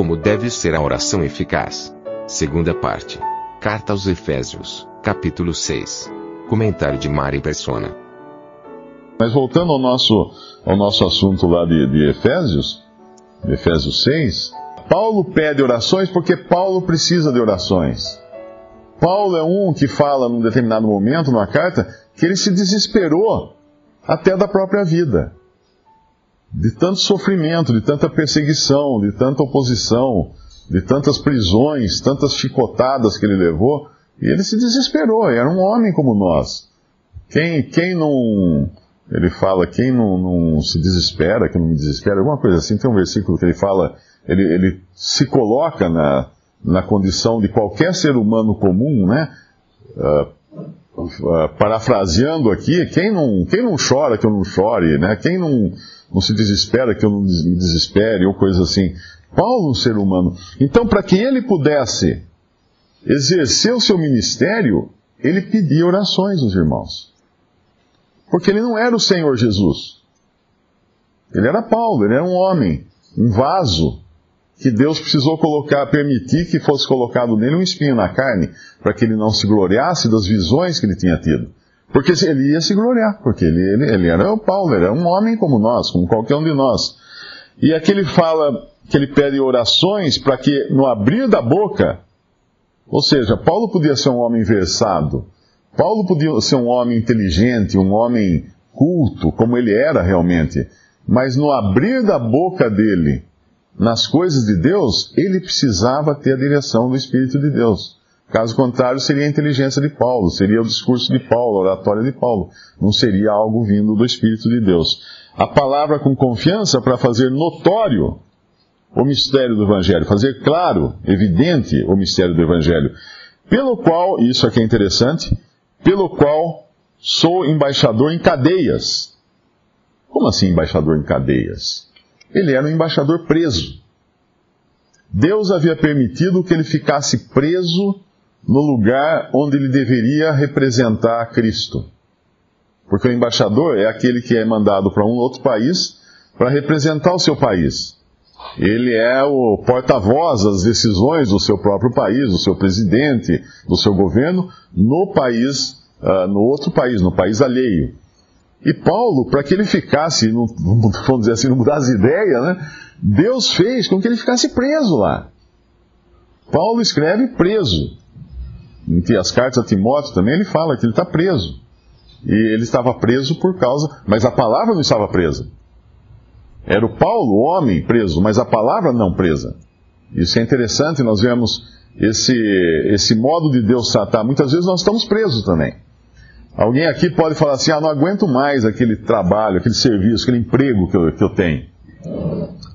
Como deve ser a oração eficaz? Segunda parte. Carta aos Efésios, capítulo 6. Comentário de Mari Persona. Mas voltando ao nosso, ao nosso assunto lá de, de Efésios, Efésios 6, Paulo pede orações porque Paulo precisa de orações. Paulo é um que fala num determinado momento, numa carta, que ele se desesperou até da própria vida. De tanto sofrimento, de tanta perseguição, de tanta oposição, de tantas prisões, tantas chicotadas que ele levou, e ele se desesperou, era um homem como nós. Quem, quem não. Ele fala, quem não, não se desespera, que não me desespera, alguma coisa assim. Tem um versículo que ele fala, ele, ele se coloca na, na condição de qualquer ser humano comum, né? Uh, uh, parafraseando aqui, quem não, quem não chora que eu não chore, né? Quem não, não se desespera que eu não me desespere, ou coisa assim. Paulo, um ser humano. Então, para que ele pudesse exercer o seu ministério, ele pedia orações aos irmãos. Porque ele não era o Senhor Jesus. Ele era Paulo, ele era um homem, um vaso que Deus precisou colocar, permitir que fosse colocado nele um espinho na carne, para que ele não se gloriasse das visões que ele tinha tido. Porque ele ia se gloriar, porque ele, ele, ele era o Paulo, era um homem como nós, como qualquer um de nós. E aqui ele fala que ele pede orações para que no abrir da boca, ou seja, Paulo podia ser um homem versado, Paulo podia ser um homem inteligente, um homem culto, como ele era realmente, mas no abrir da boca dele, nas coisas de Deus, ele precisava ter a direção do Espírito de Deus. Caso contrário, seria a inteligência de Paulo, seria o discurso de Paulo, a oratória de Paulo. Não seria algo vindo do Espírito de Deus. A palavra com confiança para fazer notório o mistério do Evangelho, fazer claro, evidente o mistério do Evangelho. Pelo qual, isso aqui é interessante, pelo qual sou embaixador em cadeias. Como assim embaixador em cadeias? Ele era um embaixador preso. Deus havia permitido que ele ficasse preso no lugar onde ele deveria representar Cristo. Porque o embaixador é aquele que é mandado para um outro país para representar o seu país. Ele é o porta-voz das decisões do seu próprio país, do seu presidente, do seu governo, no país, uh, no outro país, no país alheio. E Paulo, para que ele ficasse, vamos dizer assim, não mudasse ideia, né? Deus fez com que ele ficasse preso lá. Paulo escreve preso. Em as cartas a Timóteo também ele fala que ele está preso. E ele estava preso por causa. Mas a palavra não estava presa. Era o Paulo, o homem, preso, mas a palavra não presa. Isso é interessante, nós vemos esse, esse modo de Deus tratar. Muitas vezes nós estamos presos também. Alguém aqui pode falar assim: ah, não aguento mais aquele trabalho, aquele serviço, aquele emprego que eu, que eu tenho.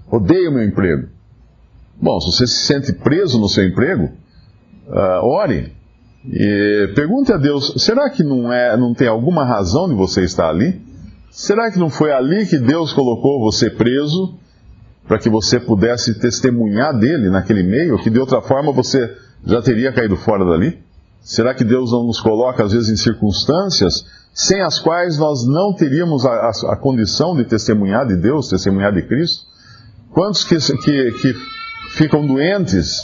Odeio meu emprego. Bom, se você se sente preso no seu emprego, uh, ore. E pergunte a Deus: será que não, é, não tem alguma razão de você estar ali? Será que não foi ali que Deus colocou você preso para que você pudesse testemunhar dele naquele meio, que de outra forma você já teria caído fora dali? Será que Deus não nos coloca, às vezes, em circunstâncias sem as quais nós não teríamos a, a, a condição de testemunhar de Deus, testemunhar de Cristo? Quantos que, que, que ficam doentes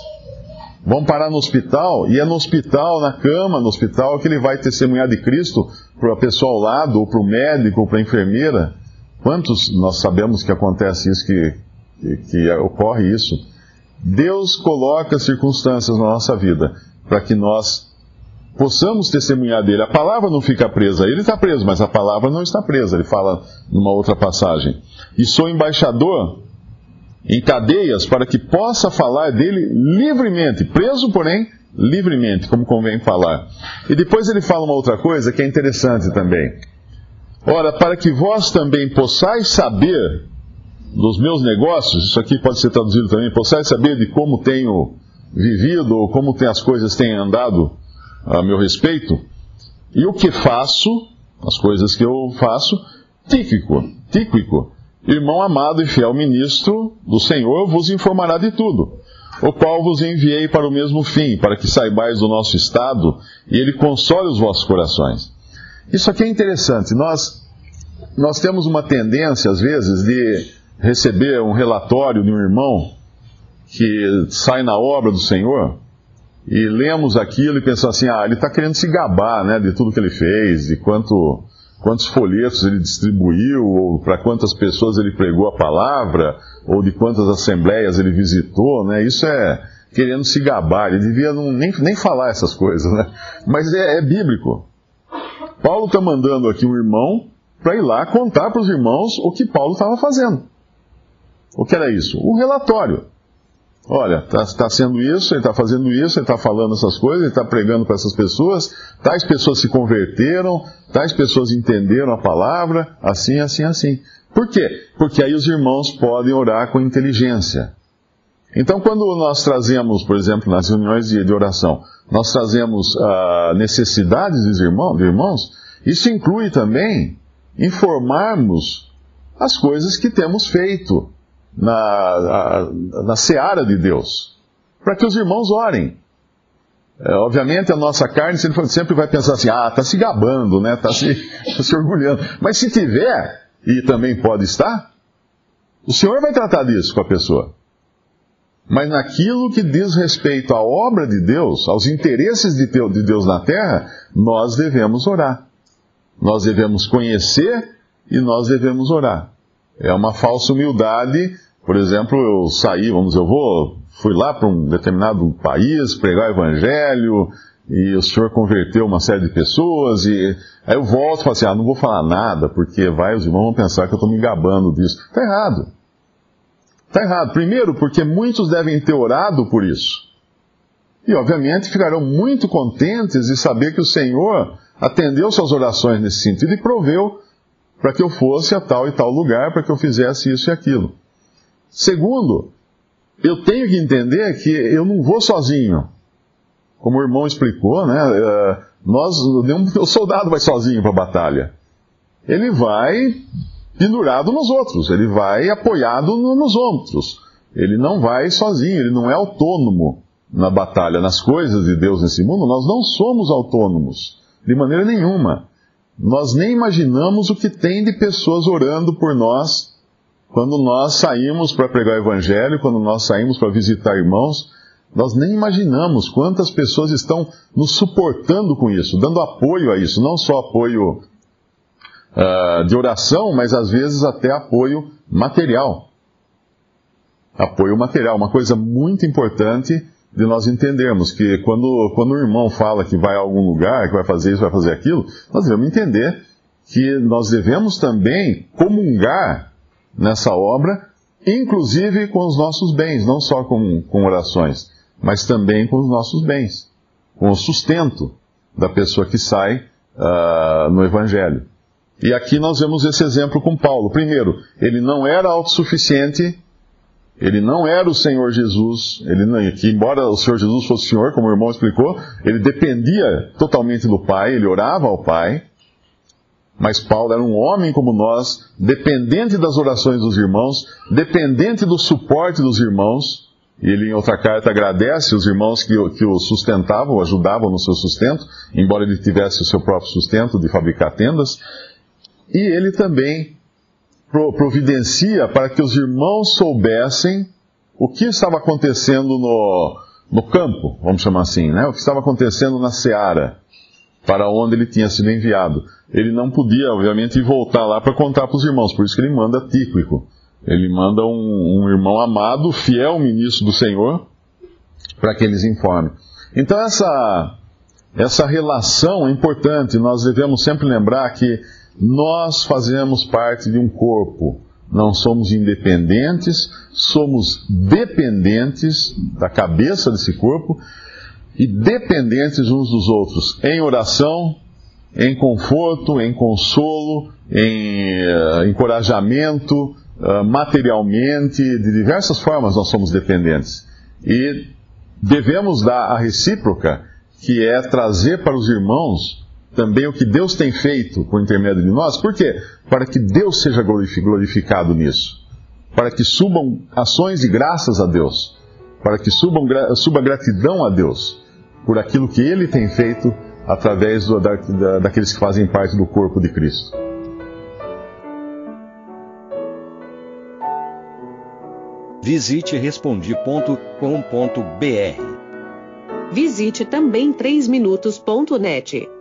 vão parar no hospital, e é no hospital, na cama, no hospital, que ele vai testemunhar de Cristo para a pessoa ao lado, ou para o médico, ou para a enfermeira. Quantos nós sabemos que acontece isso, que, que, ocorre isso? Deus coloca circunstâncias na nossa vida para que nós possamos testemunhar dele. A palavra não fica presa, ele está preso, mas a palavra não está presa, ele fala numa outra passagem. E sou embaixador em cadeias para que possa falar dele livremente, preso, porém, livremente, como convém falar. E depois ele fala uma outra coisa que é interessante também. Ora, para que vós também possais saber dos meus negócios, isso aqui pode ser traduzido também, possais saber de como tenho vivido ou como tem, as coisas têm andado a meu respeito, e o que faço, as coisas que eu faço, Tíquico, Tíquico, irmão amado e fiel ministro do Senhor, vos informará de tudo, o qual vos enviei para o mesmo fim, para que saibais do nosso estado e ele console os vossos corações. Isso aqui é interessante. Nós, nós temos uma tendência, às vezes, de receber um relatório de um irmão que sai na obra do Senhor e lemos aquilo e pensamos assim: ah, ele está querendo se gabar né, de tudo que ele fez, de quanto quantos folhetos ele distribuiu, ou para quantas pessoas ele pregou a palavra, ou de quantas assembleias ele visitou, né? Isso é querendo se gabar. Ele devia não, nem, nem falar essas coisas, né? Mas é, é bíblico. Paulo está mandando aqui um irmão para ir lá contar para os irmãos o que Paulo estava fazendo. O que era isso? Um relatório. Olha, está tá sendo isso, ele está fazendo isso, ele está falando essas coisas, ele está pregando para essas pessoas, tais pessoas se converteram, tais pessoas entenderam a palavra, assim, assim, assim. Por quê? Porque aí os irmãos podem orar com inteligência. Então, quando nós trazemos, por exemplo, nas reuniões de, de oração, nós trazemos uh, necessidades dos irmãos, de irmãos, isso inclui também informarmos as coisas que temos feito na, na, na seara de Deus, para que os irmãos orem. É, obviamente a nossa carne sempre, vai pensar assim, ah, está se gabando, né? Está se, tá se orgulhando. Mas se tiver, e também pode estar, o Senhor vai tratar disso com a pessoa. Mas naquilo que diz respeito à obra de Deus, aos interesses de Deus na terra, nós devemos orar. Nós devemos conhecer e nós devemos orar. É uma falsa humildade. Por exemplo, eu saí, vamos dizer, eu vou, fui lá para um determinado país pregar o evangelho e o senhor converteu uma série de pessoas e aí eu volto e falo assim, ah, não vou falar nada porque vai, os irmãos vão pensar que eu estou me gabando disso. Está errado. Está errado. Primeiro, porque muitos devem ter orado por isso. E, obviamente, ficarão muito contentes de saber que o Senhor atendeu suas orações nesse sentido e proveu para que eu fosse a tal e tal lugar, para que eu fizesse isso e aquilo. Segundo, eu tenho que entender que eu não vou sozinho. Como o irmão explicou, né? Eh, nós, nenhum soldado vai sozinho para a batalha. Ele vai pendurado nos outros, ele vai apoiado nos outros. Ele não vai sozinho, ele não é autônomo na batalha, nas coisas de Deus nesse mundo. Nós não somos autônomos, de maneira nenhuma. Nós nem imaginamos o que tem de pessoas orando por nós quando nós saímos para pregar o Evangelho, quando nós saímos para visitar irmãos. Nós nem imaginamos quantas pessoas estão nos suportando com isso, dando apoio a isso, não só apoio uh, de oração, mas às vezes até apoio material. Apoio material, uma coisa muito importante de nós entendermos que quando, quando o irmão fala que vai a algum lugar, que vai fazer isso, vai fazer aquilo, nós devemos entender que nós devemos também comungar nessa obra, inclusive com os nossos bens, não só com, com orações, mas também com os nossos bens, com o sustento da pessoa que sai uh, no Evangelho. E aqui nós vemos esse exemplo com Paulo. Primeiro, ele não era autossuficiente ele não era o Senhor Jesus, ele, que embora o Senhor Jesus fosse o Senhor, como o irmão explicou, ele dependia totalmente do Pai, ele orava ao Pai. Mas Paulo era um homem como nós, dependente das orações dos irmãos, dependente do suporte dos irmãos. Ele, em outra carta, agradece os irmãos que, que o sustentavam, ajudavam no seu sustento, embora ele tivesse o seu próprio sustento de fabricar tendas. E ele também providencia para que os irmãos soubessem o que estava acontecendo no, no campo, vamos chamar assim, né? o que estava acontecendo na seara, para onde ele tinha sido enviado. Ele não podia, obviamente, voltar lá para contar para os irmãos, por isso que ele manda Tíquico. Ele manda um, um irmão amado, fiel ministro do Senhor, para que eles informem. Então, essa, essa relação é importante, nós devemos sempre lembrar que nós fazemos parte de um corpo. Não somos independentes, somos dependentes da cabeça desse corpo e dependentes uns dos outros em oração, em conforto, em consolo, em uh, encorajamento, uh, materialmente, de diversas formas nós somos dependentes. E devemos dar a recíproca, que é trazer para os irmãos também o que Deus tem feito por intermédio de nós. Por quê? Para que Deus seja glorificado nisso. Para que subam ações de graças a Deus. Para que subam, suba gratidão a Deus por aquilo que Ele tem feito através do, da, da, daqueles que fazem parte do corpo de Cristo. Visite respondi.com.br. Visite também 3minutos.net.